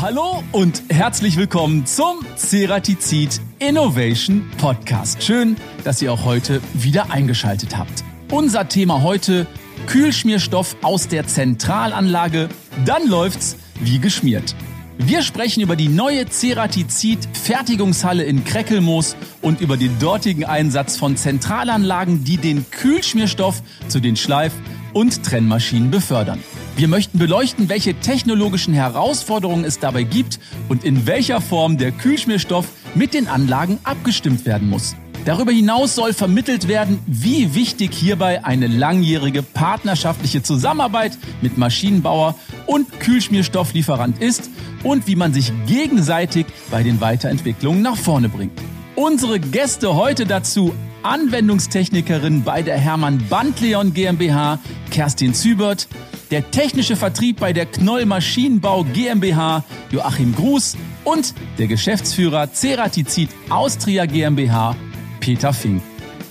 Hallo und herzlich willkommen zum Ceratizid Innovation Podcast. Schön, dass ihr auch heute wieder eingeschaltet habt. Unser Thema heute Kühlschmierstoff aus der Zentralanlage. Dann läuft's wie geschmiert. Wir sprechen über die neue Ceratizid-Fertigungshalle in Kreckelmoos und über den dortigen Einsatz von Zentralanlagen, die den Kühlschmierstoff zu den Schleif- und Trennmaschinen befördern. Wir möchten beleuchten, welche technologischen Herausforderungen es dabei gibt und in welcher Form der Kühlschmierstoff mit den Anlagen abgestimmt werden muss. Darüber hinaus soll vermittelt werden, wie wichtig hierbei eine langjährige partnerschaftliche Zusammenarbeit mit Maschinenbauer und Kühlschmierstofflieferant ist und wie man sich gegenseitig bei den Weiterentwicklungen nach vorne bringt. Unsere Gäste heute dazu Anwendungstechnikerin bei der Hermann Bandleon GmbH, Kerstin Zübert, der technische Vertrieb bei der Knoll Maschinenbau GmbH, Joachim Gruß und der Geschäftsführer Ceratizid Austria GmbH, Peter Fink.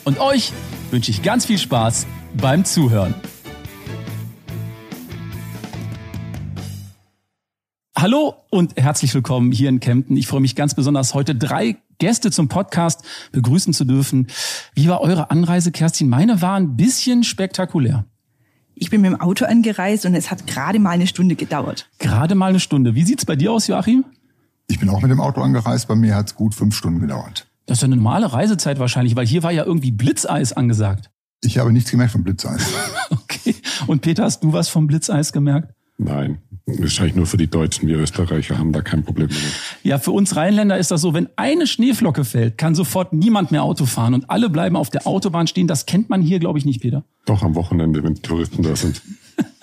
Und euch wünsche ich ganz viel Spaß beim Zuhören. Hallo und herzlich willkommen hier in Kempten. Ich freue mich ganz besonders, heute drei Gäste zum Podcast begrüßen zu dürfen. Wie war eure Anreise, Kerstin? Meine war ein bisschen spektakulär. Ich bin mit dem Auto angereist und es hat gerade mal eine Stunde gedauert. Gerade mal eine Stunde. Wie sieht's bei dir aus, Joachim? Ich bin auch mit dem Auto angereist. Bei mir hat's gut fünf Stunden gedauert. Das ist eine normale Reisezeit wahrscheinlich, weil hier war ja irgendwie Blitzeis angesagt. Ich habe nichts gemerkt vom Blitzeis. okay. Und Peter, hast du was vom Blitzeis gemerkt? Nein, wahrscheinlich nur für die Deutschen. Wir Österreicher haben da kein Problem damit. Ja, für uns Rheinländer ist das so, wenn eine Schneeflocke fällt, kann sofort niemand mehr Auto fahren und alle bleiben auf der Autobahn stehen. Das kennt man hier, glaube ich, nicht, Peter. Doch, am Wochenende, wenn Touristen da sind.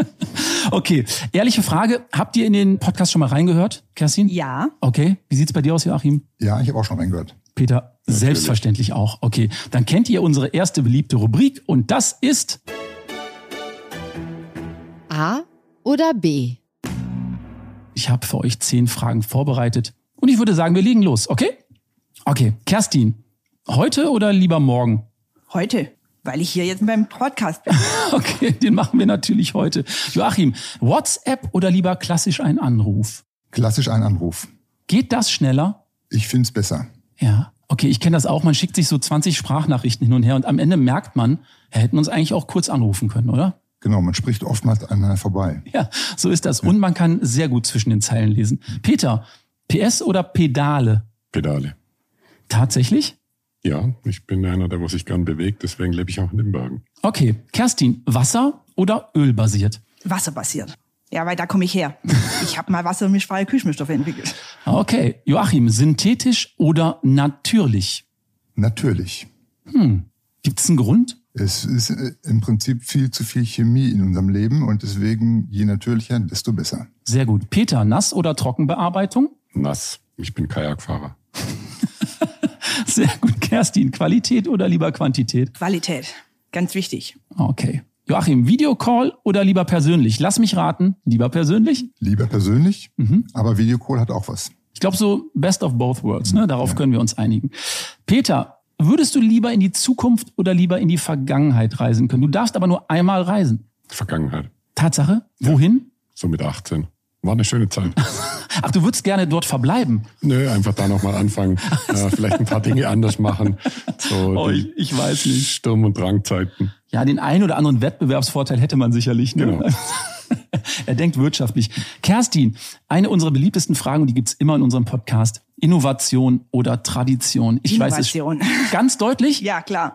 okay, ehrliche Frage. Habt ihr in den Podcast schon mal reingehört, Kerstin? Ja. Okay, wie sieht's bei dir aus, Joachim? Ja, ich habe auch schon reingehört. Peter, Natürlich. selbstverständlich auch. Okay, dann kennt ihr unsere erste beliebte Rubrik und das ist A oder B? Ich habe für euch zehn Fragen vorbereitet und ich würde sagen, wir legen los, okay? Okay, Kerstin, heute oder lieber morgen? Heute, weil ich hier jetzt beim Podcast bin. okay, den machen wir natürlich heute. Joachim, WhatsApp oder lieber klassisch ein Anruf? Klassisch ein Anruf. Geht das schneller? Ich finde es besser. Ja. Okay, ich kenne das auch. Man schickt sich so 20 Sprachnachrichten hin und her und am Ende merkt man, wir hätten uns eigentlich auch kurz anrufen können, oder? Genau, man spricht oftmals aneinander vorbei. Ja, so ist das. Und man kann sehr gut zwischen den Zeilen lesen. Peter, PS oder Pedale? Pedale. Tatsächlich? Ja, ich bin einer, der wo sich gern bewegt, deswegen lebe ich auch in den Bergen. Okay, Kerstin, Wasser oder Ölbasiert? Wasserbasiert. Ja, weil da komme ich her. Ich habe mal wassermischfreie Kühlschmierstoffe entwickelt. Okay, Joachim, synthetisch oder natürlich? Natürlich. Hm. Gibt es einen Grund? Es ist äh, im Prinzip viel zu viel Chemie in unserem Leben und deswegen je natürlicher, desto besser. Sehr gut. Peter, Nass- oder Trockenbearbeitung? Nass. Ich bin Kajakfahrer. Sehr gut. Kerstin, Qualität oder lieber Quantität? Qualität. Ganz wichtig. Okay. Joachim, Videocall oder lieber persönlich? Lass mich raten, lieber persönlich? Lieber persönlich, mhm. aber Videocall hat auch was. Ich glaube so best of both worlds, ne? Darauf ja. können wir uns einigen. Peter, würdest du lieber in die Zukunft oder lieber in die Vergangenheit reisen können? Du darfst aber nur einmal reisen. Vergangenheit. Tatsache? Wohin? Ja, so mit 18. War eine schöne Zeit. Ach, du würdest gerne dort verbleiben? Nö, einfach da nochmal anfangen. äh, vielleicht ein paar Dinge anders machen. So oh, ich, ich weiß nicht. Sturm- und Drangzeiten. Ja, den einen oder anderen Wettbewerbsvorteil hätte man sicherlich. Ne? Genau. er denkt wirtschaftlich. Kerstin, eine unserer beliebtesten Fragen, die gibt's immer in unserem Podcast. Innovation oder Tradition? Ich Innovation. weiß es ganz deutlich. Ja, klar.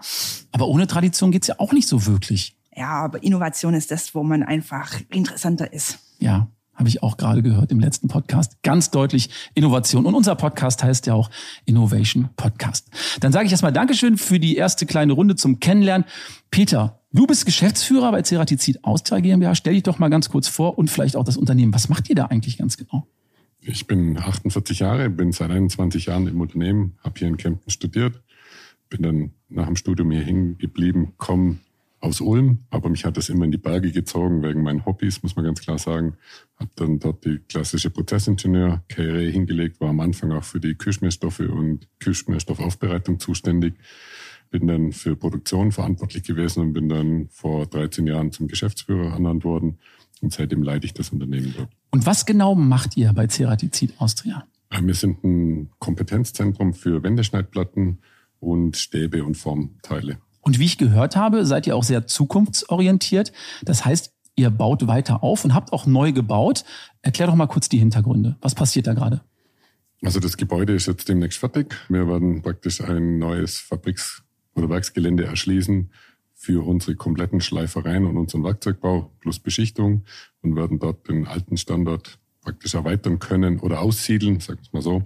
Aber ohne Tradition geht's ja auch nicht so wirklich. Ja, aber Innovation ist das, wo man einfach interessanter ist. Ja, habe ich auch gerade gehört im letzten Podcast. Ganz deutlich Innovation. Und unser Podcast heißt ja auch Innovation Podcast. Dann sage ich erstmal Dankeschön für die erste kleine Runde zum Kennenlernen. Peter, du bist Geschäftsführer bei Ceratizid Austria GmbH. Stell dich doch mal ganz kurz vor und vielleicht auch das Unternehmen. Was macht ihr da eigentlich ganz genau? Ich bin 48 Jahre, bin seit 21 Jahren im Unternehmen, habe hier in Kempten studiert, bin dann nach dem Studium hier hingeblieben, komme aus Ulm, aber mich hat das immer in die Berge gezogen wegen meinen Hobbys, muss man ganz klar sagen. Habe dann dort die klassische Prozessingenieur-Karriere hingelegt, war am Anfang auch für die Kühlschmierstoffe und Kühlschmierstoffaufbereitung zuständig. Bin dann für Produktion verantwortlich gewesen und bin dann vor 13 Jahren zum Geschäftsführer ernannt worden. Und seitdem leite ich das Unternehmen dort. Und was genau macht ihr bei Ceratizid Austria? Äh, Wir sind ein Kompetenzzentrum für Wendeschneidplatten und Stäbe und Formteile. Und wie ich gehört habe, seid ihr auch sehr zukunftsorientiert. Das heißt, ihr baut weiter auf und habt auch neu gebaut. Erklär doch mal kurz die Hintergründe. Was passiert da gerade? Also das Gebäude ist jetzt demnächst fertig. Wir werden praktisch ein neues Fabriks- oder Werksgelände erschließen für unsere kompletten Schleifereien und unseren Werkzeugbau plus Beschichtung und werden dort den alten Standort praktisch erweitern können oder aussiedeln, sagen wir es mal so,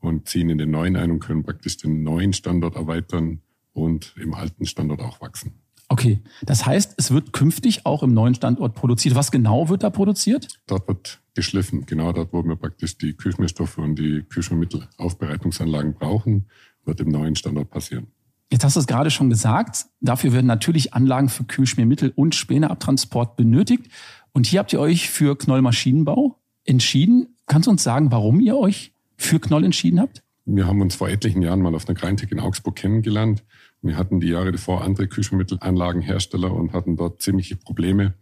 und ziehen in den neuen ein und können praktisch den neuen Standort erweitern und im alten Standort auch wachsen. Okay, das heißt, es wird künftig auch im neuen Standort produziert. Was genau wird da produziert? Dort wird geschliffen, genau dort, wo wir praktisch die Kühlschmierstoffe und die Kühlschmiermittelaufbereitungsanlagen brauchen, wird im neuen Standort passieren. Jetzt hast du es gerade schon gesagt. Dafür werden natürlich Anlagen für Kühlschmiermittel und Späneabtransport benötigt. Und hier habt ihr euch für Knoll Maschinenbau entschieden. Kannst du uns sagen, warum ihr euch für Knoll entschieden habt? Wir haben uns vor etlichen Jahren mal auf einer Greintec in Augsburg kennengelernt. Wir hatten die Jahre davor andere Kühlschmiermittelanlagenhersteller und hatten dort ziemliche Probleme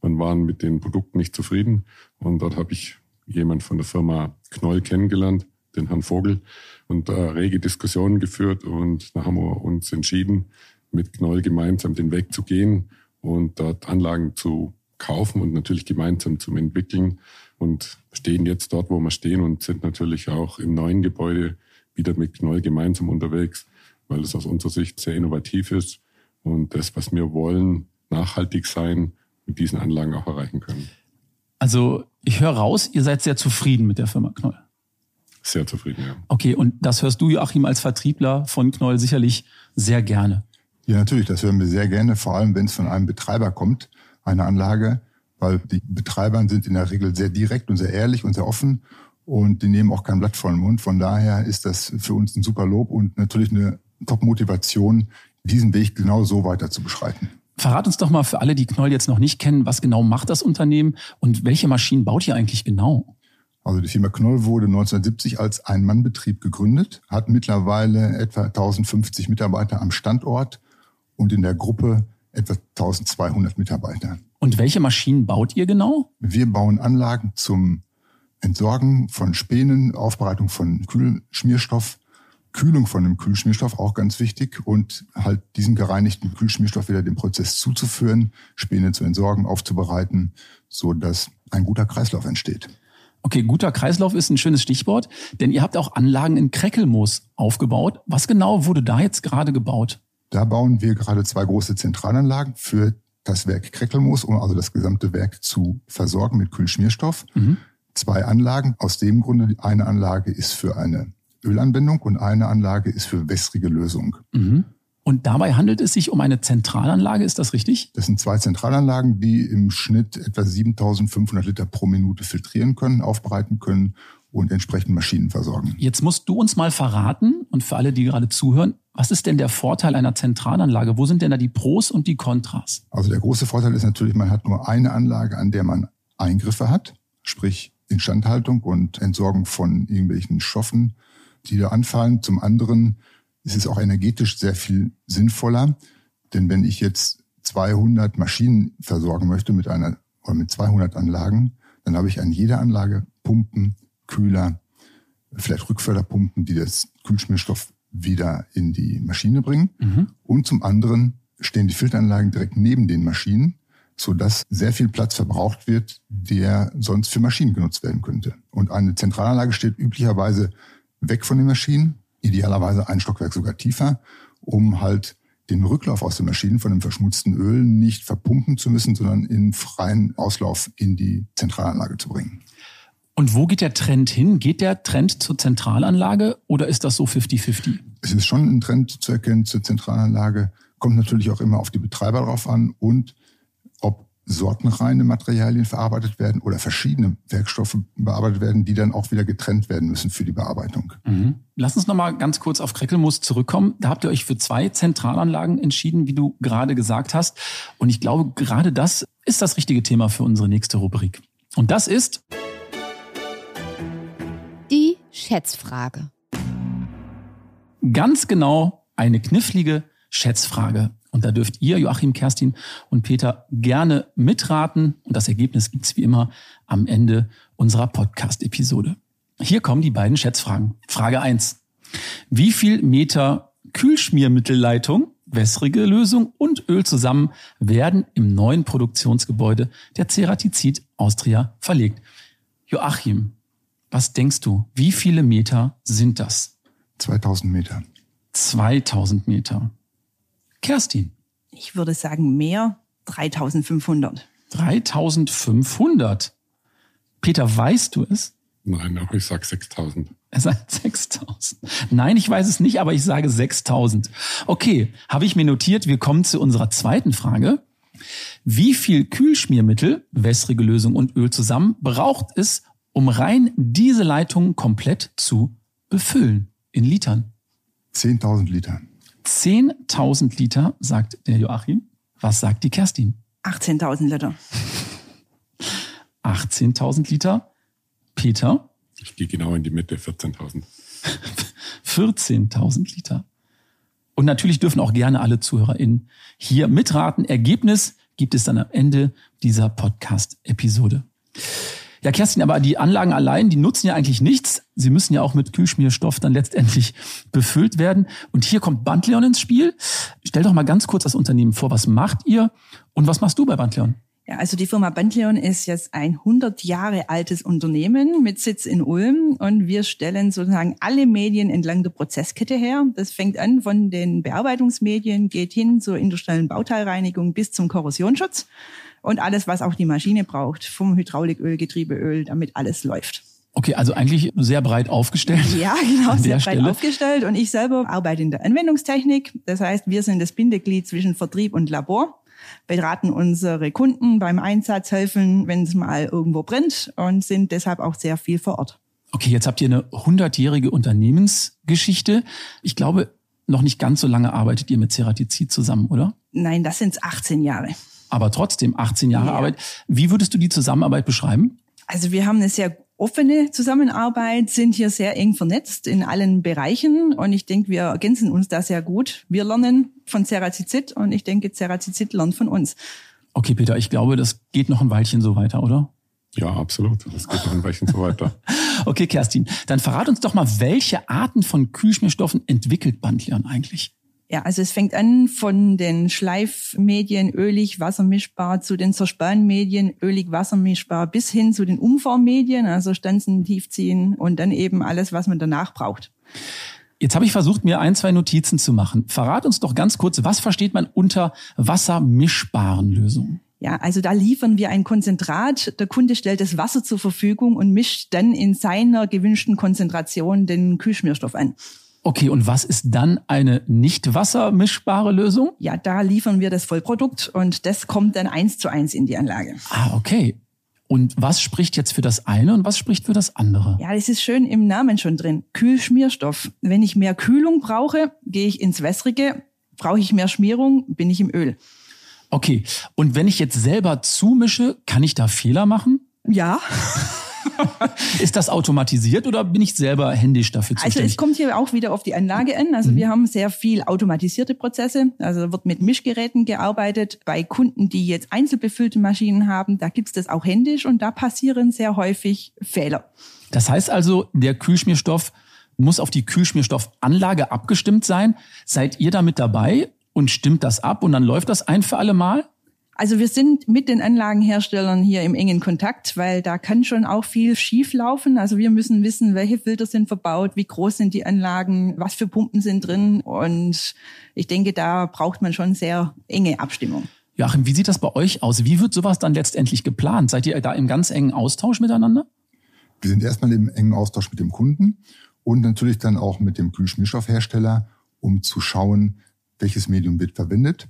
und waren mit den Produkten nicht zufrieden. Und dort habe ich jemand von der Firma Knoll kennengelernt, den Herrn Vogel, und äh, rege Diskussionen geführt. Und da haben wir uns entschieden, mit Knoll gemeinsam den Weg zu gehen und dort Anlagen zu kaufen und natürlich gemeinsam zum Entwickeln und stehen jetzt dort, wo wir stehen und sind natürlich auch im neuen Gebäude wieder mit Knoll gemeinsam unterwegs, weil es aus unserer Sicht sehr innovativ ist und das, was wir wollen, nachhaltig sein, mit diesen Anlagen auch erreichen können. Also ich höre raus, ihr seid sehr zufrieden mit der Firma Knoll. Sehr zufrieden, ja. Okay, und das hörst du, Joachim, als Vertriebler von Knoll sicherlich sehr gerne. Ja, natürlich, das hören wir sehr gerne, vor allem wenn es von einem Betreiber kommt, eine Anlage, weil die Betreiber sind in der Regel sehr direkt und sehr ehrlich und sehr offen und die nehmen auch kein Blatt vor den Mund. Von daher ist das für uns ein super Lob und natürlich eine Top-Motivation, diesen Weg genau so weiter zu beschreiten. Verrat uns doch mal für alle, die Knoll jetzt noch nicht kennen, was genau macht das Unternehmen und welche Maschinen baut ihr eigentlich genau? Also die Firma Knoll wurde 1970 als Ein-Mann-Betrieb gegründet, hat mittlerweile etwa 1050 Mitarbeiter am Standort und in der Gruppe etwa 1200 Mitarbeiter. Und welche Maschinen baut ihr genau? Wir bauen Anlagen zum Entsorgen von Spänen, Aufbereitung von Kühlschmierstoff, Kühlung von dem Kühlschmierstoff, auch ganz wichtig, und halt diesen gereinigten Kühlschmierstoff wieder dem Prozess zuzuführen, Späne zu entsorgen, aufzubereiten, so dass ein guter Kreislauf entsteht. Okay, guter Kreislauf ist ein schönes Stichwort, denn ihr habt auch Anlagen in Kreckelmoos aufgebaut. Was genau wurde da jetzt gerade gebaut? Da bauen wir gerade zwei große Zentralanlagen für das Werk Kreckelmoos, um also das gesamte Werk zu versorgen mit Kühlschmierstoff. Mhm. Zwei Anlagen aus dem Grunde, eine Anlage ist für eine Ölanwendung und eine Anlage ist für wässrige Lösung. Mhm. Und dabei handelt es sich um eine Zentralanlage, ist das richtig? Das sind zwei Zentralanlagen, die im Schnitt etwa 7500 Liter pro Minute filtrieren können, aufbereiten können und entsprechend Maschinen versorgen. Jetzt musst du uns mal verraten und für alle, die gerade zuhören, was ist denn der Vorteil einer Zentralanlage? Wo sind denn da die Pros und die Kontras? Also der große Vorteil ist natürlich, man hat nur eine Anlage, an der man Eingriffe hat, sprich Instandhaltung und Entsorgung von irgendwelchen Stoffen, die da anfallen. Zum anderen ist es auch energetisch sehr viel sinnvoller, denn wenn ich jetzt 200 Maschinen versorgen möchte mit einer oder mit 200 Anlagen, dann habe ich an jeder Anlage Pumpen, Kühler, vielleicht Rückförderpumpen, die das Kühlschmierstoff wieder in die Maschine bringen. Mhm. Und zum anderen stehen die Filteranlagen direkt neben den Maschinen, so dass sehr viel Platz verbraucht wird, der sonst für Maschinen genutzt werden könnte. Und eine Zentralanlage steht üblicherweise weg von den Maschinen, idealerweise ein Stockwerk sogar tiefer, um halt den Rücklauf aus den Maschinen von dem verschmutzten Öl nicht verpumpen zu müssen, sondern in freien Auslauf in die Zentralanlage zu bringen. Und wo geht der Trend hin? Geht der Trend zur Zentralanlage oder ist das so 50-50? Es ist schon ein Trend zu erkennen zur Zentralanlage, kommt natürlich auch immer auf die Betreiber drauf an und sortenreine Materialien verarbeitet werden oder verschiedene Werkstoffe bearbeitet werden, die dann auch wieder getrennt werden müssen für die Bearbeitung. Mhm. Lass uns noch mal ganz kurz auf Kreckelmoos zurückkommen. Da habt ihr euch für zwei Zentralanlagen entschieden, wie du gerade gesagt hast. Und ich glaube, gerade das ist das richtige Thema für unsere nächste Rubrik. Und das ist Die Schätzfrage. ganz genau eine knifflige Schätzfrage. Und da dürft ihr, Joachim, Kerstin und Peter, gerne mitraten. Und das Ergebnis gibt's wie immer am Ende unserer Podcast-Episode. Hier kommen die beiden Schätzfragen. Frage eins: Wie viel Meter Kühlschmiermittelleitung, wässrige Lösung und Öl zusammen werden im neuen Produktionsgebäude der Ceratizid Austria verlegt? Joachim, was denkst du? Wie viele Meter sind das? 2000 Meter. 2000 Meter. Kerstin. Ich würde sagen mehr, 3500. 3500. Peter, weißt du es? Nein, aber ich sag 6000. Er sagt 6000. Nein, ich weiß es nicht, aber ich sage 6000. Okay, habe ich mir notiert. Wir kommen zu unserer zweiten Frage. Wie viel Kühlschmiermittel, wässrige Lösung und Öl zusammen braucht es, um rein diese Leitung komplett zu befüllen? In Litern. 10.000 Liter. 10.000 Liter, sagt der Joachim. Was sagt die Kerstin? 18.000 Liter. 18.000 Liter. Peter? Ich gehe genau in die Mitte, 14.000. 14.000 Liter. Und natürlich dürfen auch gerne alle ZuhörerInnen hier mitraten. Ergebnis gibt es dann am Ende dieser Podcast-Episode. Ja, Kerstin, aber die Anlagen allein, die nutzen ja eigentlich nichts. Sie müssen ja auch mit Kühlschmierstoff dann letztendlich befüllt werden. Und hier kommt Bandleon ins Spiel. Stell doch mal ganz kurz das Unternehmen vor. Was macht ihr und was machst du bei Bandleon? Ja, also die Firma Bandleon ist jetzt ein 100 Jahre altes Unternehmen mit Sitz in Ulm und wir stellen sozusagen alle Medien entlang der Prozesskette her. Das fängt an von den Bearbeitungsmedien, geht hin zur industriellen Bauteilreinigung bis zum Korrosionsschutz und alles, was auch die Maschine braucht, vom Hydrauliköl, Getriebeöl, damit alles läuft. Okay, also eigentlich sehr breit aufgestellt. Ja, genau, sehr breit Stelle. aufgestellt. Und ich selber arbeite in der Anwendungstechnik. Das heißt, wir sind das Bindeglied zwischen Vertrieb und Labor, beraten unsere Kunden beim Einsatz, helfen, wenn es mal irgendwo brennt und sind deshalb auch sehr viel vor Ort. Okay, jetzt habt ihr eine hundertjährige Unternehmensgeschichte. Ich glaube, noch nicht ganz so lange arbeitet ihr mit Ceratizid zusammen, oder? Nein, das sind 18 Jahre. Aber trotzdem 18 Jahre Ja. Arbeit. Wie würdest du die Zusammenarbeit beschreiben? Also wir haben eine sehr offene Zusammenarbeit, sind hier sehr eng vernetzt in allen Bereichen und ich denke, wir ergänzen uns da sehr gut. Wir lernen von Ceratizid und ich denke, Ceratizid lernt von uns. Okay, Peter, ich glaube, das geht noch ein Weilchen so weiter, oder? Ja, absolut. Das geht noch ein Weilchen so weiter. Okay, Kerstin, dann verrat uns doch mal, welche Arten von Kühlschmierstoffen entwickelt Bandleon eigentlich? Ja, also es fängt an von den Schleifmedien ölig wassermischbar zu den Zerspanmedien ölig wassermischbar bis hin zu den Umformmedien, also Stanzen, Tiefziehen und dann eben alles, was man danach braucht. Jetzt habe ich versucht, mir ein, zwei Notizen zu machen. Verrat uns doch ganz kurz, was versteht man unter wassermischbaren Lösungen? Ja, also da liefern wir ein Konzentrat. Der Kunde stellt das Wasser zur Verfügung und mischt dann in seiner gewünschten Konzentration den Kühlschmierstoff an. Okay, und was ist dann eine nicht wassermischbare Lösung? Ja, da liefern wir das Vollprodukt und das kommt dann eins zu eins in die Anlage. Ah, okay. Und was spricht jetzt für das eine und was spricht für das andere? Ja, das ist schön im Namen schon drin. Kühlschmierstoff. Wenn ich mehr Kühlung brauche, gehe ich ins Wässrige. Brauche ich mehr Schmierung, bin ich im Öl. Okay, und wenn ich jetzt selber zumische, kann ich da Fehler machen? Ja, Ist das automatisiert oder bin ich selber händisch dafür also zuständig? es kommt hier auch wieder auf die Anlage an. Also wir haben sehr viel automatisierte Prozesse. Also wird mit Mischgeräten gearbeitet. Bei Kunden, die jetzt einzelbefüllte Maschinen haben, da gibt's das auch händisch und da passieren sehr häufig Fehler. Das heißt also, der Kühlschmierstoff muss auf die Kühlschmierstoffanlage abgestimmt sein. Seid ihr damit dabei und stimmt das ab und dann läuft das ein für alle Mal? Also wir sind mit den Anlagenherstellern hier im engen Kontakt, weil da kann schon auch viel schief laufen. Also wir müssen wissen, welche Filter sind verbaut, wie groß sind die Anlagen, was für Pumpen sind drin. Und ich denke, da braucht man schon sehr enge Abstimmung. Joachim, wie sieht das bei euch aus? Wie wird sowas dann letztendlich geplant? Seid ihr da im ganz engen Austausch miteinander? Wir sind erstmal im engen Austausch mit dem Kunden und natürlich dann auch mit dem Kühlschmierstoffhersteller, um zu schauen, welches Medium wird verwendet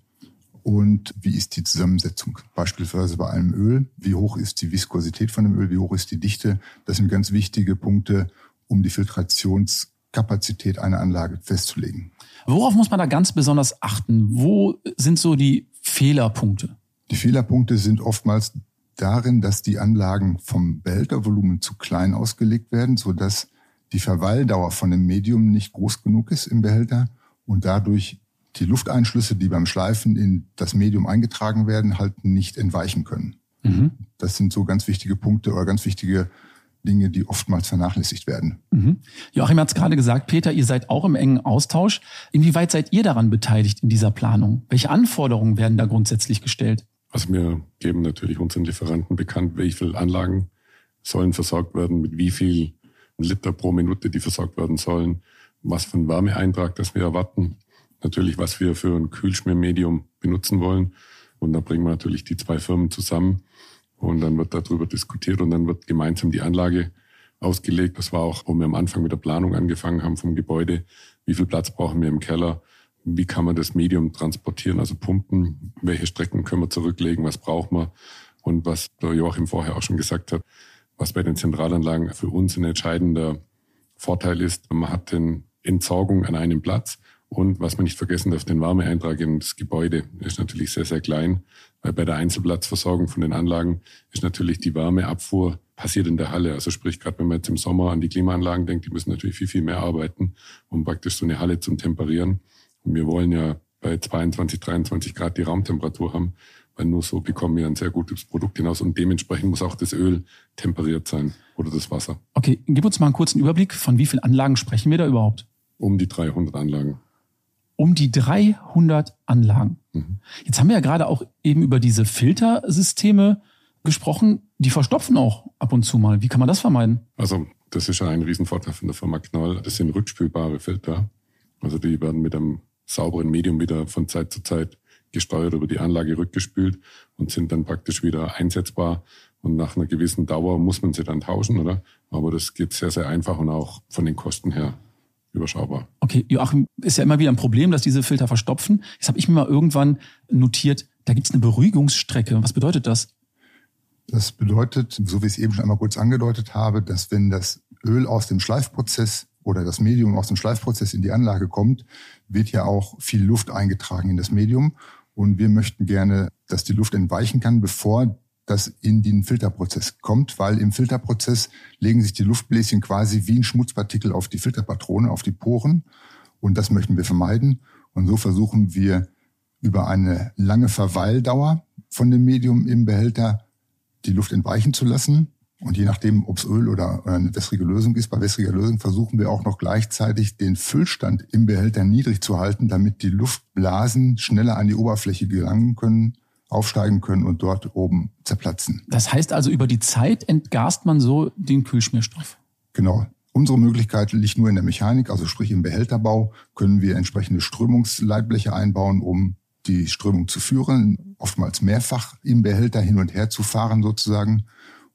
und wie ist die Zusammensetzung. Beispielsweise bei einem Öl, wie hoch ist die Viskosität von dem Öl, wie hoch ist die Dichte. Das sind ganz wichtige Punkte, um die Filtrationskapazität einer Anlage festzulegen. Worauf muss man da ganz besonders achten? Wo sind so die Fehlerpunkte? Die Fehlerpunkte sind oftmals darin, dass die Anlagen vom Behältervolumen zu klein ausgelegt werden, sodass die Verweildauer von dem Medium nicht groß genug ist im Behälter und dadurch die Lufteinschlüsse, die beim Schleifen in das Medium eingetragen werden, halt nicht entweichen können. Mhm. Das sind so ganz wichtige Punkte oder ganz wichtige Dinge, die oftmals vernachlässigt werden. Mhm. Joachim hat es gerade gesagt, Peter, ihr seid auch im engen Austausch. Inwieweit seid ihr daran beteiligt in dieser Planung? Welche Anforderungen werden da grundsätzlich gestellt? Also wir geben natürlich unseren Lieferanten bekannt, wie viele Anlagen sollen versorgt werden, mit wie viel Liter pro Minute die versorgt werden sollen, was für ein Wärmeeintrag das wir erwarten, natürlich was wir für ein Kühlschmiermedium benutzen wollen. Und da bringen wir natürlich die zwei Firmen zusammen und dann wird darüber diskutiert und dann wird gemeinsam die Anlage ausgelegt. Das war auch, wo wir am Anfang mit der Planung angefangen haben vom Gebäude. Wie viel Platz brauchen wir im Keller? Wie kann man das Medium transportieren, also pumpen? Welche Strecken können wir zurücklegen? Was brauchen wir? Und was der Joachim vorher auch schon gesagt hat, was bei den Zentralanlagen für uns ein entscheidender Vorteil ist, man hat den Entsorgung an einem Platz und was man nicht vergessen darf, den Wärmeeintrag in das Gebäude ist natürlich sehr, sehr klein, weil bei der Einzelplatzversorgung von den Anlagen ist natürlich die Wärmeabfuhr passiert in der Halle. Also sprich, gerade wenn man jetzt im Sommer an die Klimaanlagen denkt, die müssen natürlich viel, viel mehr arbeiten, um praktisch so eine Halle zum Temperieren. Und wir wollen ja bei 22, 23 Grad die Raumtemperatur haben, weil nur so bekommen wir ein sehr gutes Produkt hinaus und dementsprechend muss auch das Öl temperiert sein oder das Wasser. Okay, gib uns mal einen kurzen Überblick, von wie vielen Anlagen sprechen wir da überhaupt? Um die 300 Anlagen um die 300 Anlagen. Mhm. Jetzt haben wir ja gerade auch eben über diese Filtersysteme gesprochen. Die verstopfen auch ab und zu mal. Wie kann man das vermeiden? Also das ist ja ein Riesenvorteil von der Firma Knoll. Das sind rückspülbare Filter. Also die werden mit einem sauberen Medium wieder von Zeit zu Zeit gesteuert über die Anlage rückgespült und sind dann praktisch wieder einsetzbar. Und nach einer gewissen Dauer muss man sie dann tauschen, oder? Aber das geht sehr, sehr einfach und auch von den Kosten her überschaubar. Okay, Joachim, ist ja immer wieder ein Problem, dass diese Filter verstopfen. Jetzt habe ich mir mal irgendwann notiert, da gibt es eine Beruhigungsstrecke. Was bedeutet das? Das bedeutet, so wie ich es eben schon einmal kurz angedeutet habe, dass wenn das Öl aus dem Schleifprozess oder das Medium aus dem Schleifprozess in die Anlage kommt, wird ja auch viel Luft eingetragen in das Medium. Und wir möchten gerne, dass die Luft entweichen kann, bevor das in den Filterprozess kommt, weil im Filterprozess legen sich die Luftbläschen quasi wie ein Schmutzpartikel auf die Filterpatrone, auf die Poren. Und das möchten wir vermeiden. Und so versuchen wir über eine lange Verweildauer von dem Medium im Behälter die Luft entweichen zu lassen. Und je nachdem, ob es Öl oder eine wässrige Lösung ist, bei wässriger Lösung versuchen wir auch noch gleichzeitig den Füllstand im Behälter niedrig zu halten, damit die Luftblasen schneller an die Oberfläche gelangen können aufsteigen können und dort oben zerplatzen. Das heißt also, über die Zeit entgast man so den Kühlschmierstoff. Genau. Unsere Möglichkeit liegt nur in der Mechanik, also sprich im Behälterbau können wir entsprechende Strömungsleitbleche einbauen, um die Strömung zu führen, oftmals mehrfach im Behälter hin und her zu fahren sozusagen,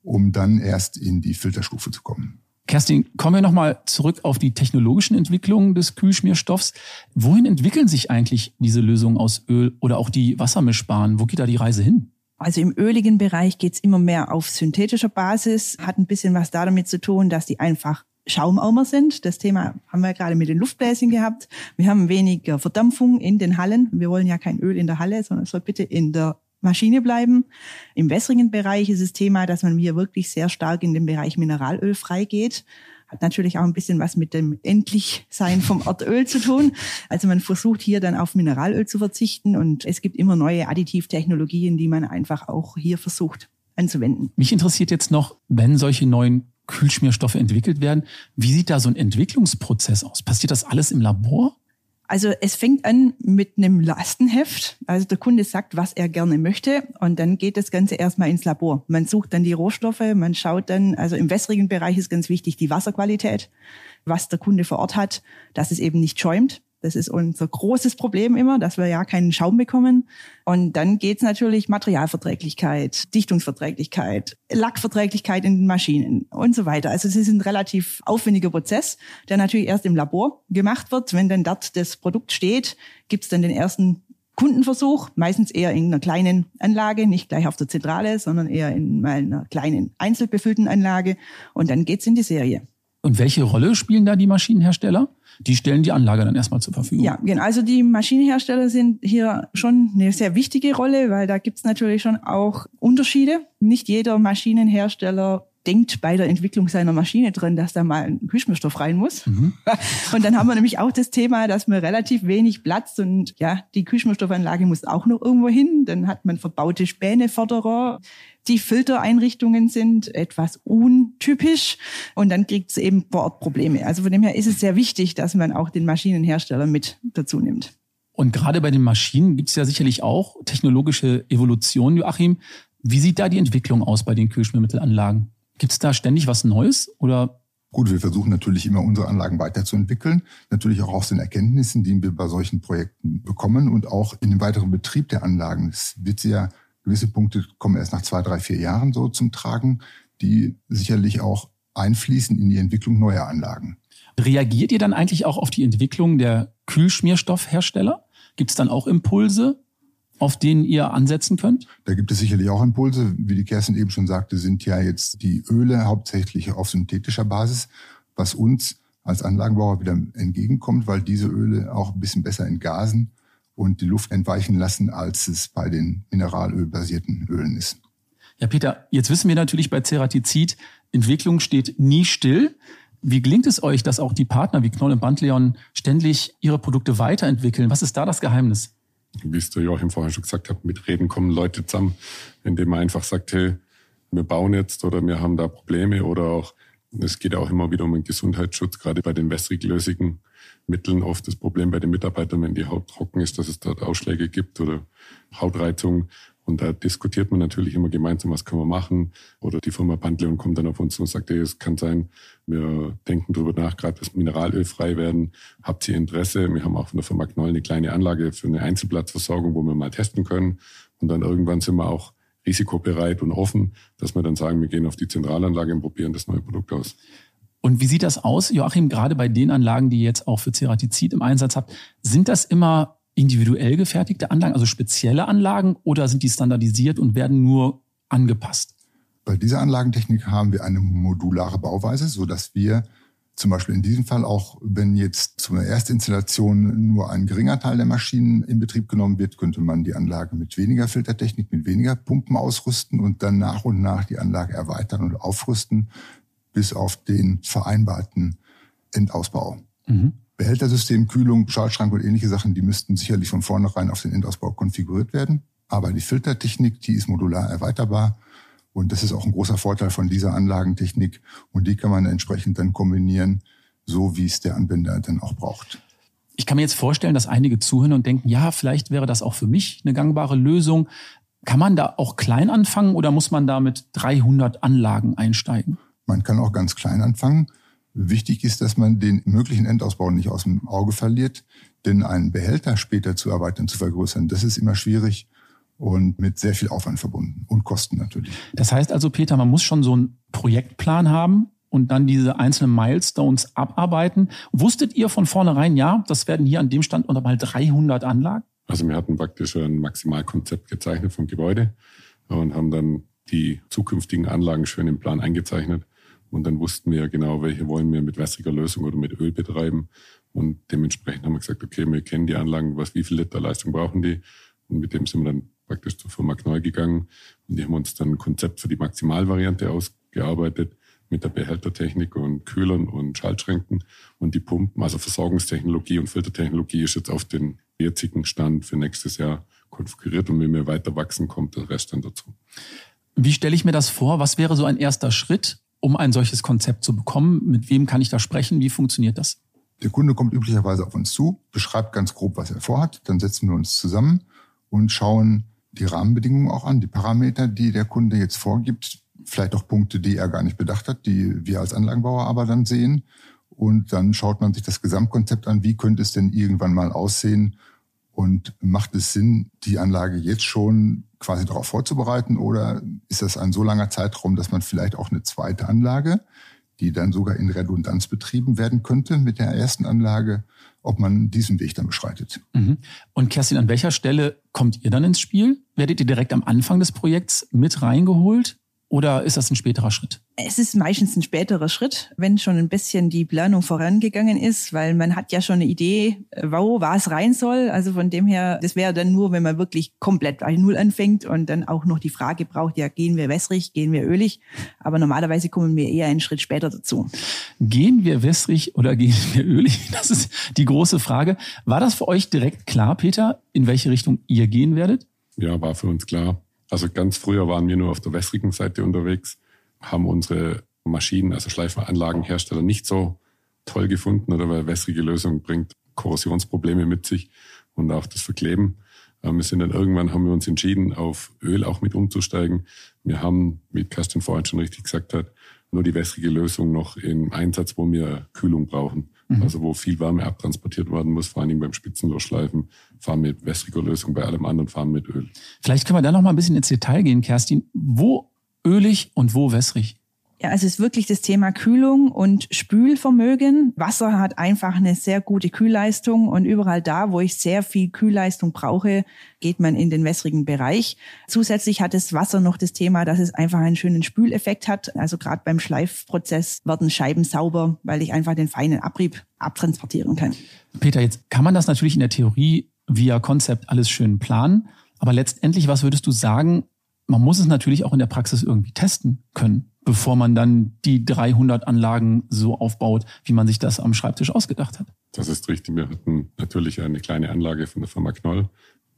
um dann erst in die Filterstufe zu kommen. Kerstin, kommen wir nochmal zurück auf die technologischen Entwicklungen des Kühlschmierstoffs. Wohin entwickeln sich eigentlich diese Lösungen aus Öl oder auch die Wassermischbahnen? Wo geht da die Reise hin? Also im öligen Bereich geht's immer mehr auf synthetischer Basis, hat ein bisschen was da damit zu tun, dass die einfach Schaumaumer sind. Das Thema haben wir gerade mit den Luftbläschen gehabt. Wir haben weniger Verdampfung in den Hallen. Wir wollen ja kein Öl in der Halle, sondern es soll bitte in der Maschine bleiben. Im wässrigen Bereich ist das Thema, dass man hier wirklich sehr stark in den Bereich Mineralöl freigeht. Hat natürlich auch ein bisschen was mit dem Endlichsein vom Erdöl zu tun. Also man versucht hier dann auf Mineralöl zu verzichten und es gibt immer neue Additivtechnologien, die man einfach auch hier versucht anzuwenden. Mich interessiert jetzt noch, wenn solche neuen Kühlschmierstoffe entwickelt werden, wie sieht da so ein Entwicklungsprozess aus? Passiert das alles im Labor? Also es fängt an mit einem Lastenheft. Also der Kunde sagt, was er gerne möchte und dann geht das Ganze erstmal ins Labor. Man sucht dann die Rohstoffe, man schaut dann, also im wässrigen Bereich ist ganz wichtig die Wasserqualität, was der Kunde vor Ort hat, dass es eben nicht schäumt. Das ist unser großes Problem immer, dass wir ja keinen Schaum bekommen. Und dann geht's natürlich Materialverträglichkeit, Dichtungsverträglichkeit, Lackverträglichkeit in den Maschinen und so weiter. Also es ist ein relativ aufwendiger Prozess, der natürlich erst im Labor gemacht wird. Wenn dann dort das Produkt steht, gibt's dann den ersten Kundenversuch, meistens eher in einer kleinen Anlage, nicht gleich auf der Zentrale, sondern eher in einer kleinen einzelbefüllten Anlage. Und dann geht's in die Serie. Und welche Rolle spielen da die Maschinenhersteller? Die stellen die Anlage dann erstmal zur Verfügung. Ja, genau. Also die Maschinenhersteller sind hier schon eine sehr wichtige Rolle, weil da gibt's natürlich schon auch Unterschiede. Nicht jeder Maschinenhersteller denkt bei der Entwicklung seiner Maschine drin, dass da mal ein Kühlschmierstoff rein muss. Mhm. Und dann haben wir nämlich auch das Thema, dass man relativ wenig Platz und ja, die Kühlschmierstoffanlage muss auch noch irgendwo hin. Dann hat man verbaute Späneförderer. Die Filtereinrichtungen sind etwas untypisch und dann kriegt es eben vor Ort Probleme. Also von dem her ist es sehr wichtig, dass man auch den Maschinenhersteller mit dazu nimmt. Und gerade bei den Maschinen gibt es ja sicherlich auch technologische Evolution, Joachim. Wie sieht da die Entwicklung aus bei den Kühlschmiermittelanlagen? Gibt es da ständig was Neues oder Gut, wir versuchen natürlich immer unsere Anlagen weiterzuentwickeln, natürlich auch aus den Erkenntnissen, die wir bei solchen Projekten bekommen und auch in dem weiteren Betrieb der Anlagen. Es wird ja, gewisse Punkte kommen erst nach zwei, drei, vier Jahren so zum Tragen, die sicherlich auch einfließen in die Entwicklung neuer Anlagen. Reagiert ihr dann eigentlich auch auf die Entwicklung der Kühlschmierstoffhersteller? Gibt es dann auch Impulse? auf denen ihr ansetzen könnt? Da gibt es sicherlich auch Impulse. Wie die Kerstin eben schon sagte, sind ja jetzt die Öle hauptsächlich auf synthetischer Basis, was uns als Anlagenbauer wieder entgegenkommt, weil diese Öle auch ein bisschen besser entgasen und die Luft entweichen lassen, als es bei den mineralölbasierten Ölen ist. Ja, Peter, jetzt wissen wir natürlich bei Ceratizid, Entwicklung steht nie still. Wie gelingt es euch, dass auch die Partner wie Knoll und Bandleon ständig ihre Produkte weiterentwickeln? Was ist da das Geheimnis? wie es der Joachim vorhin schon gesagt hat, mit Reden kommen Leute zusammen, indem man einfach sagt, hey, wir bauen jetzt oder wir haben da Probleme oder auch, es geht auch immer wieder um den Gesundheitsschutz, gerade bei den wässriglösigen Mitteln oft das Problem bei den Mitarbeitern, wenn die Haut trocken ist, dass es dort Ausschläge gibt oder Hautreizungen. Und da diskutiert man natürlich immer gemeinsam, was können wir machen. Oder die Firma Pantleon kommt dann auf uns und sagt, hey, es kann sein, wir denken darüber nach, gerade dass Mineralöl frei werden. Habt ihr Interesse? Wir haben auch von der Firma Knoll eine kleine Anlage für eine Einzelplatzversorgung, wo wir mal testen können. Und dann irgendwann sind wir auch risikobereit und offen, dass wir dann sagen, wir gehen auf die Zentralanlage und probieren das neue Produkt aus. Und wie sieht das aus, Joachim, gerade bei den Anlagen, die ihr jetzt auch für Ceratizid im Einsatz habt? Sind das immer individuell gefertigte Anlagen, also spezielle Anlagen, oder sind die standardisiert und werden nur angepasst? Bei dieser Anlagentechnik haben wir eine modulare Bauweise, so dass wir zum Beispiel in diesem Fall auch, wenn jetzt zur Erstinstallation nur ein geringer Teil der Maschinen in Betrieb genommen wird, könnte man die Anlage mit weniger Filtertechnik, mit weniger Pumpen ausrüsten und dann nach und nach die Anlage erweitern und aufrüsten bis auf den vereinbarten Endausbau. Mhm. Behältersystem, Kühlung, Schaltschrank und ähnliche Sachen, die müssten sicherlich von vornherein auf den Endausbau konfiguriert werden. Aber die Filtertechnik, die ist modular erweiterbar. Und das ist auch ein großer Vorteil von dieser Anlagentechnik. Und die kann man entsprechend dann kombinieren, so wie es der Anwender dann auch braucht. Ich kann mir jetzt vorstellen, dass einige zuhören und denken, ja, vielleicht wäre das auch für mich eine gangbare Lösung. Kann man da auch klein anfangen oder muss man da mit 300 Anlagen einsteigen? Man kann auch ganz klein anfangen. Wichtig ist, dass man den möglichen Endausbau nicht aus dem Auge verliert, denn einen Behälter später zu erweitern, zu vergrößern, das ist immer schwierig und mit sehr viel Aufwand verbunden und Kosten natürlich. Das heißt also, Peter, man muss schon so einen Projektplan haben und dann diese einzelnen Milestones abarbeiten. Wusstet ihr von vornherein, ja, das werden hier an dem Standort mal 300 Anlagen? Also wir hatten praktisch ein Maximalkonzept gezeichnet vom Gebäude und haben dann die zukünftigen Anlagen schön im Plan eingezeichnet. Und dann wussten wir ja genau, welche wollen wir mit wässriger Lösung oder mit Öl betreiben. Und dementsprechend haben wir gesagt, okay, wir kennen die Anlagen, was, wie viel Liter Leistung brauchen die? Und mit dem sind wir dann praktisch zur Firma Knoll gegangen. Und die haben uns dann ein Konzept für die Maximalvariante ausgearbeitet mit der Behältertechnik und Kühlern und Schaltschränken und die Pumpen. Also Versorgungstechnologie und Filtertechnologie ist jetzt auf den jetzigen Stand für nächstes Jahr konfiguriert und wenn wir weiter wachsen, kommt der Rest dann dazu. Wie stelle ich mir das vor? Was wäre so ein erster Schritt? Um ein solches Konzept zu bekommen? Mit wem kann ich da sprechen? Wie funktioniert das? Der Kunde kommt üblicherweise auf uns zu, beschreibt ganz grob, was er vorhat. Dann setzen wir uns zusammen und schauen die Rahmenbedingungen auch an, die Parameter, die der Kunde jetzt vorgibt. Vielleicht auch Punkte, die er gar nicht bedacht hat, die wir als Anlagenbauer aber dann sehen. Und dann schaut man sich das Gesamtkonzept an. Wie könnte es denn irgendwann mal aussehen? Und macht es Sinn, die Anlage jetzt schon quasi darauf vorzubereiten? Oder ist das ein so langer Zeitraum, dass man vielleicht auch eine zweite Anlage, die dann sogar in Redundanz betrieben werden könnte mit der ersten Anlage, ob man diesen Weg dann beschreitet? Mhm. Und Kerstin, an welcher Stelle kommt ihr dann ins Spiel? Werdet ihr direkt am Anfang des Projekts mit reingeholt? Oder ist das ein späterer Schritt? Es ist meistens ein späterer Schritt, wenn schon ein bisschen die Planung vorangegangen ist, weil man hat ja schon eine Idee, wo was rein soll. Also von dem her, das wäre dann nur, wenn man wirklich komplett bei Null anfängt und dann auch noch die Frage braucht, ja, gehen wir wässrig, gehen wir ölig? Aber normalerweise kommen wir eher einen Schritt später dazu. Gehen wir wässrig oder gehen wir ölig? Das ist die große Frage. War das für euch direkt klar, Peter, in welche Richtung ihr gehen werdet? Ja, war für uns klar. Also ganz früher waren wir nur auf der wässrigen Seite unterwegs haben unsere Maschinen, also Schleifenanlagenhersteller, nicht so toll gefunden, oder weil wässrige Lösung bringt Korrosionsprobleme mit sich und auch das Verkleben. Ähm, wir sind dann irgendwann, haben wir uns entschieden, auf Öl auch mit umzusteigen. Wir haben, wie Kerstin vorhin schon richtig gesagt hat, nur die wässrige Lösung noch im Einsatz, wo wir Kühlung brauchen. Mhm. Also wo viel Wärme abtransportiert werden muss, vor allen Dingen beim Spitzenlochschleifen, fahren mit wässriger Lösung, bei allem anderen fahren mit Öl. Vielleicht können wir da noch mal ein bisschen ins Detail gehen, Kerstin. Wo ölig und wo wässrig? Ja, es ist wirklich das Thema Kühlung und Spülvermögen. Wasser hat einfach eine sehr gute Kühlleistung und überall da, wo ich sehr viel Kühlleistung brauche, geht man in den wässrigen Bereich. Zusätzlich hat das Wasser noch das Thema, dass es einfach einen schönen Spüleffekt hat. Also gerade beim Schleifprozess werden Scheiben sauber, weil ich einfach den feinen Abrieb abtransportieren kann. Peter, jetzt kann man das natürlich in der Theorie via Konzept alles schön planen. Aber letztendlich, was würdest du sagen, man muss es natürlich auch in der Praxis irgendwie testen können, bevor man dann die 300 Anlagen so aufbaut, wie man sich das am Schreibtisch ausgedacht hat. Das ist richtig. Wir hatten natürlich eine kleine Anlage von der Firma Knoll,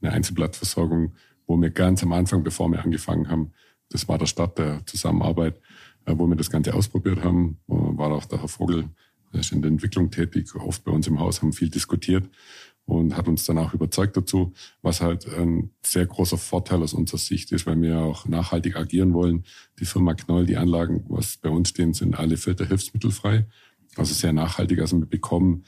eine Einzelblattversorgung, wo wir ganz am Anfang, bevor wir angefangen haben, das war der Start der Zusammenarbeit, äh, wo wir das Ganze ausprobiert haben, war auch der Herr Vogel, der ist in der Entwicklung tätig, oft bei uns im Haus, haben viel diskutiert und hat uns dann auch überzeugt dazu, was halt ein sehr großer Vorteil aus unserer Sicht ist, weil wir auch nachhaltig agieren wollen. Die Firma Knoll, die Anlagen, was bei uns stehen, sind alle filterhilfsmittelfrei, also sehr nachhaltig. Also wir bekommen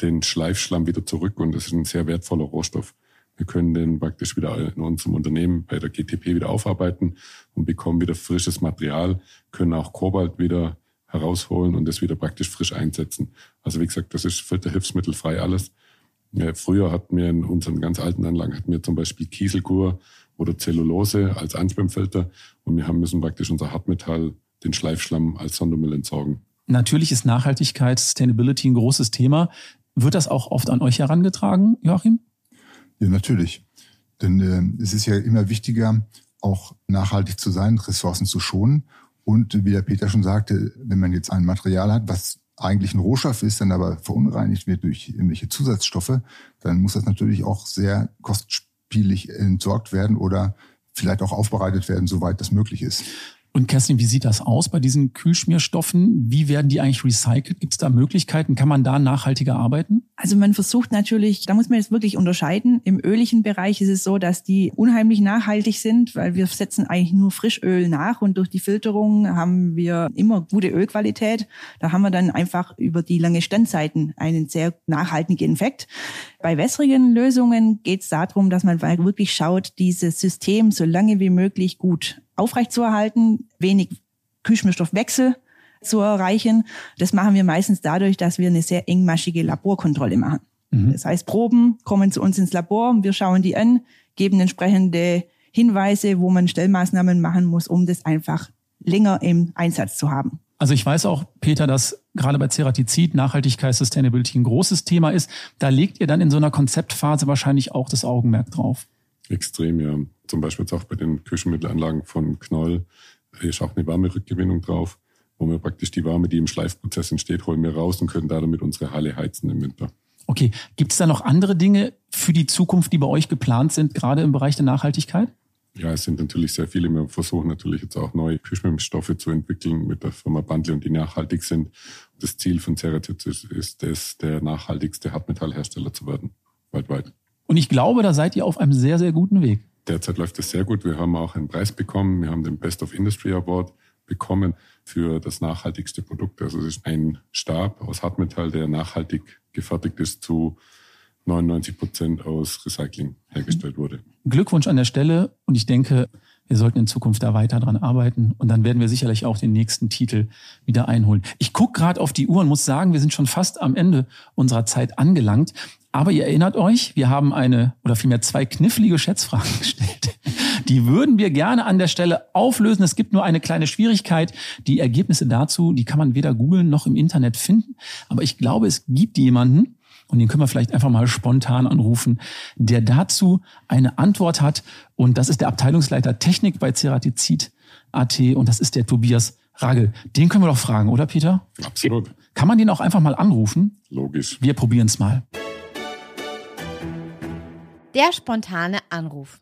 den Schleifschlamm wieder zurück und das ist ein sehr wertvoller Rohstoff. Wir können den praktisch wieder in unserem Unternehmen bei der GTP wieder aufarbeiten und bekommen wieder frisches Material, können auch Kobalt wieder herausholen und das wieder praktisch frisch einsetzen. Also wie gesagt, das ist filterhilfsmittelfrei alles. Ja, früher hatten wir in unseren ganz alten Anlagen hatten wir zum Beispiel Kieselkur oder Zellulose als Anspremfilter und wir haben müssen praktisch unser Hartmetall, den Schleifschlamm als Sondermüll entsorgen. Natürlich ist Nachhaltigkeit, Sustainability ein großes Thema. Wird das auch oft an euch herangetragen, Joachim? Ja, natürlich. Denn äh, es ist ja immer wichtiger, auch nachhaltig zu sein, Ressourcen zu schonen. Und wie der Peter schon sagte, wenn man jetzt ein Material hat, was eigentlich ein Rohstoff ist, dann aber verunreinigt wird durch irgendwelche Zusatzstoffe, dann muss das natürlich auch sehr kostspielig entsorgt werden oder vielleicht auch aufbereitet werden, soweit das möglich ist. Und Kerstin, wie sieht das aus bei diesen Kühlschmierstoffen? Wie werden die eigentlich recycelt? Gibt es da Möglichkeiten? Kann man da nachhaltiger arbeiten? Also man versucht natürlich, da muss man jetzt wirklich unterscheiden. Im öligen Bereich ist es so, dass die unheimlich nachhaltig sind, weil wir setzen eigentlich nur Frischöl nach und durch die Filterung haben wir immer gute Ölqualität. Da haben wir dann einfach über die lange Standzeiten einen sehr nachhaltigen Effekt. Bei wässrigen Lösungen geht es darum, dass man wirklich schaut, dieses System so lange wie möglich gut aufrechtzuerhalten, wenig Kühlschmierstoffwechsel zu erreichen. Das machen wir meistens dadurch, dass wir eine sehr engmaschige Laborkontrolle machen. Mhm. Das heißt, Proben kommen zu uns ins Labor, wir schauen die an, geben entsprechende Hinweise, wo man Stellmaßnahmen machen muss, um das einfach länger im Einsatz zu haben. Also ich weiß auch, Peter, dass gerade bei Ceratizid Nachhaltigkeit, Sustainability ein großes Thema ist. Da legt ihr dann in so einer Konzeptphase wahrscheinlich auch das Augenmerk drauf. Extrem, ja. Zum Beispiel jetzt auch bei den Küchenmittelanlagen von Knoll ist auch eine Wärmerückgewinnung drauf, wo wir praktisch die Wärme, die im Schleifprozess entsteht, holen wir raus und können da damit unsere Halle heizen im Winter. Okay, gibt es da noch andere Dinge für die Zukunft, die bei euch geplant sind, gerade im Bereich der Nachhaltigkeit? Ja, es sind natürlich sehr viele. Wir versuchen natürlich jetzt auch neue Küchenstoffe zu entwickeln mit der Firma Bandle und die nachhaltig sind. Das Ziel von Ceratizid ist, ist es, der nachhaltigste Hartmetallhersteller zu werden, weltweit. Und ich glaube, da seid ihr auf einem sehr, sehr guten Weg. Derzeit läuft es sehr gut. Wir haben auch einen Preis bekommen. Wir haben den Best of Industry Award bekommen für das nachhaltigste Produkt. Also es ist ein Stab aus Hartmetall, der nachhaltig gefertigt ist zu 99 Prozent aus Recycling hergestellt wurde. Glückwunsch an der Stelle und ich denke, wir sollten in Zukunft da weiter dran arbeiten und dann werden wir sicherlich auch den nächsten Titel wieder einholen. Ich gucke gerade auf die Uhr und muss sagen, wir sind schon fast am Ende unserer Zeit angelangt. Aber ihr erinnert euch, wir haben eine oder vielmehr zwei knifflige Schätzfragen gestellt, Die würden wir gerne an der Stelle auflösen. Es gibt nur eine kleine Schwierigkeit. Die Ergebnisse dazu, die kann man weder googeln noch im Internet finden. Aber ich glaube, es gibt jemanden, und den können wir vielleicht einfach mal spontan anrufen, der dazu eine Antwort hat. Und das ist der Abteilungsleiter Technik bei Ceratizid AT und das ist der Tobias Ragel. Den können wir doch fragen, oder Peter? Absolut. Kann man den auch einfach mal anrufen? Logisch. Wir probieren es mal. Der spontane Anruf.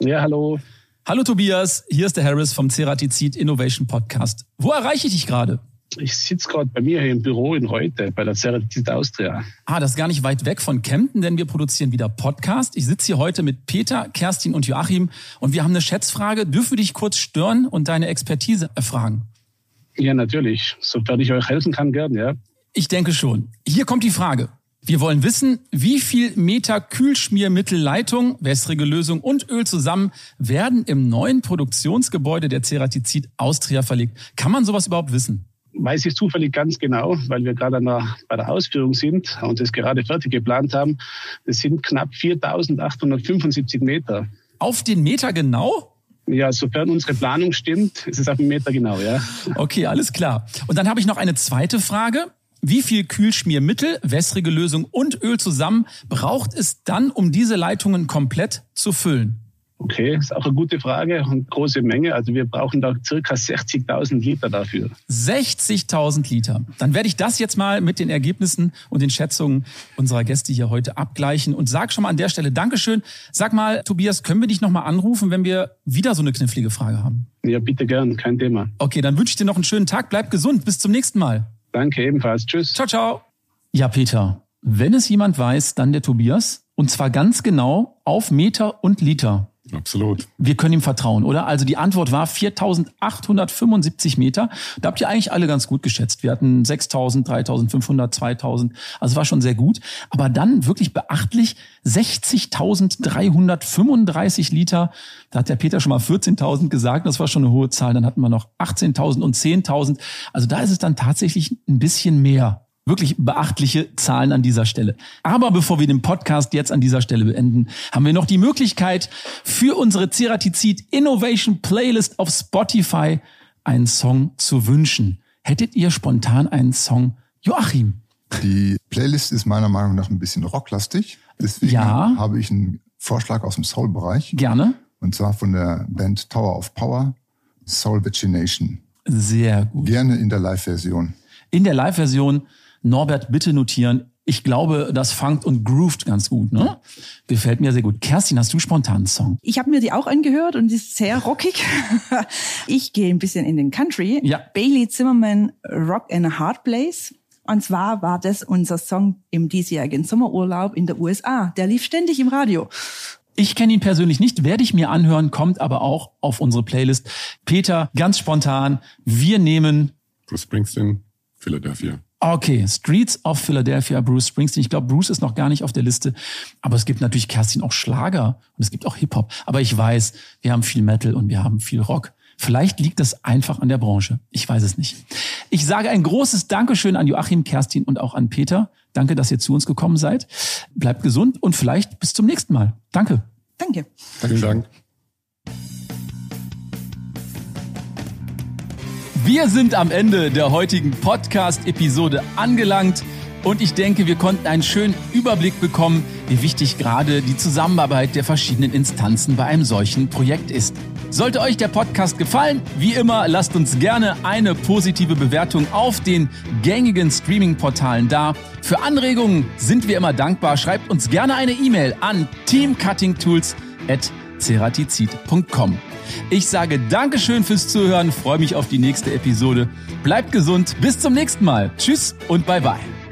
Ja, hallo. Hallo Tobias, hier ist der Harris vom Ceratizid Innovation Podcast. Wo erreiche ich dich gerade? Ich sitze gerade bei mir hier im Büro in Heute bei der Ceratizid Austria. Ah, das ist gar nicht weit weg von Kempten, denn wir produzieren wieder Podcast. Ich sitze hier heute mit Peter, Kerstin und Joachim und wir haben eine Schätzfrage. Dürfen wir dich kurz stören und deine Expertise erfragen? Ja, natürlich. Sofern ich euch helfen kann, gern, ja. Ich denke schon. Hier kommt die Frage. Wir wollen wissen, wie viel Meter Kühlschmiermittelleitung, wässrige Lösung und Öl zusammen werden im neuen Produktionsgebäude der Ceratizid Austria verlegt. Kann man sowas überhaupt wissen? Weiß ich zufällig ganz genau, weil wir gerade der, bei der Ausführung sind und das gerade fertig geplant haben. Das sind knapp 4.875 Meter. Auf den Meter genau? Ja, sofern unsere Planung stimmt, ist es auf den Meter genau, ja. Okay, alles klar. Und dann habe ich noch eine zweite Frage. Wie viel Kühlschmiermittel, wässrige Lösung und Öl zusammen braucht es dann, um diese Leitungen komplett zu füllen? Okay, ist auch eine gute Frage und große Menge. Also wir brauchen da circa 60.000 Liter dafür. 60.000 Liter. Dann werde ich das jetzt mal mit den Ergebnissen und den Schätzungen unserer Gäste hier heute abgleichen und sag schon mal an der Stelle Dankeschön. Sag mal, Tobias, können wir dich nochmal anrufen, wenn wir wieder so eine knifflige Frage haben? Ja, bitte gern, kein Thema. Okay, dann wünsche ich dir noch einen schönen Tag. Bleib gesund. Bis zum nächsten Mal. Danke ebenfalls. Tschüss. Ciao, ciao. Ja, Peter, wenn es jemand weiß, dann der Tobias. Und zwar ganz genau auf Meter und Liter. Absolut. Wir können ihm vertrauen, oder? Also die Antwort war 4.875 Meter. Da habt ihr eigentlich alle ganz gut geschätzt. Wir hatten 6.000, 3.500, 2.000. Also war schon sehr gut. Aber dann wirklich beachtlich 60.335 Liter. Da hat der Peter schon mal 14.000 gesagt. Das war schon eine hohe Zahl. Dann hatten wir noch 18.000 und 10.000. Also da ist es dann tatsächlich ein bisschen mehr. Wirklich beachtliche Zahlen an dieser Stelle. Aber bevor wir den Podcast jetzt an dieser Stelle beenden, haben wir noch die Möglichkeit für unsere Ceratizid Innovation Playlist auf Spotify einen Song zu wünschen. Hättet ihr spontan einen Song? Joachim. Die Playlist ist meiner Meinung nach ein bisschen rocklastig. Deswegen Ja. habe ich einen Vorschlag aus dem Soul-Bereich. Gerne. Und zwar von der Band Tower of Power, Soul Vacination. Sehr gut. Gerne in der Live-Version. In der Live-Version, Norbert, bitte notieren. Ich glaube, das funkt und groovt ganz gut, ne? Gefällt mir sehr gut. Kerstin, hast du spontan einen Song? Ich habe mir die auch angehört und die ist sehr rockig. Ich gehe ein bisschen in den Country. Ja. Bailey Zimmerman, Rock and a Hard Place. Und zwar war das unser Song im diesjährigen Sommerurlaub in der USA. Der lief ständig im Radio. Ich kenne ihn persönlich nicht, werde ich mir anhören, kommt aber auch auf unsere Playlist. Peter, ganz spontan, wir nehmen Bruce Springsteen, Philadelphia. Okay, Streets of Philadelphia, Bruce Springsteen. Ich glaube, Bruce ist noch gar nicht auf der Liste. Aber es gibt natürlich, Kerstin, auch Schlager und es gibt auch Hip-Hop. Aber ich weiß, wir haben viel Metal und wir haben viel Rock. Vielleicht liegt das einfach an der Branche. Ich weiß es nicht. Ich sage ein großes Dankeschön an Joachim, Kerstin und auch an Peter. Danke, dass ihr zu uns gekommen seid. Bleibt gesund und vielleicht bis zum nächsten Mal. Danke. Danke. Vielen Dank. Wir sind am Ende der heutigen Podcast-Episode angelangt und ich denke, wir konnten einen schönen Überblick bekommen, wie wichtig gerade die Zusammenarbeit der verschiedenen Instanzen bei einem solchen Projekt ist. Sollte euch der Podcast gefallen, wie immer, lasst uns gerne eine positive Bewertung auf den gängigen Streaming-Portalen da. Für Anregungen sind wir immer dankbar. Schreibt uns gerne eine E-Mail an teamcuttingtools.ceratizid.com. Ich sage Dankeschön fürs Zuhören, freue mich auf die nächste Episode. Bleibt gesund, bis zum nächsten Mal. Tschüss und bye bye.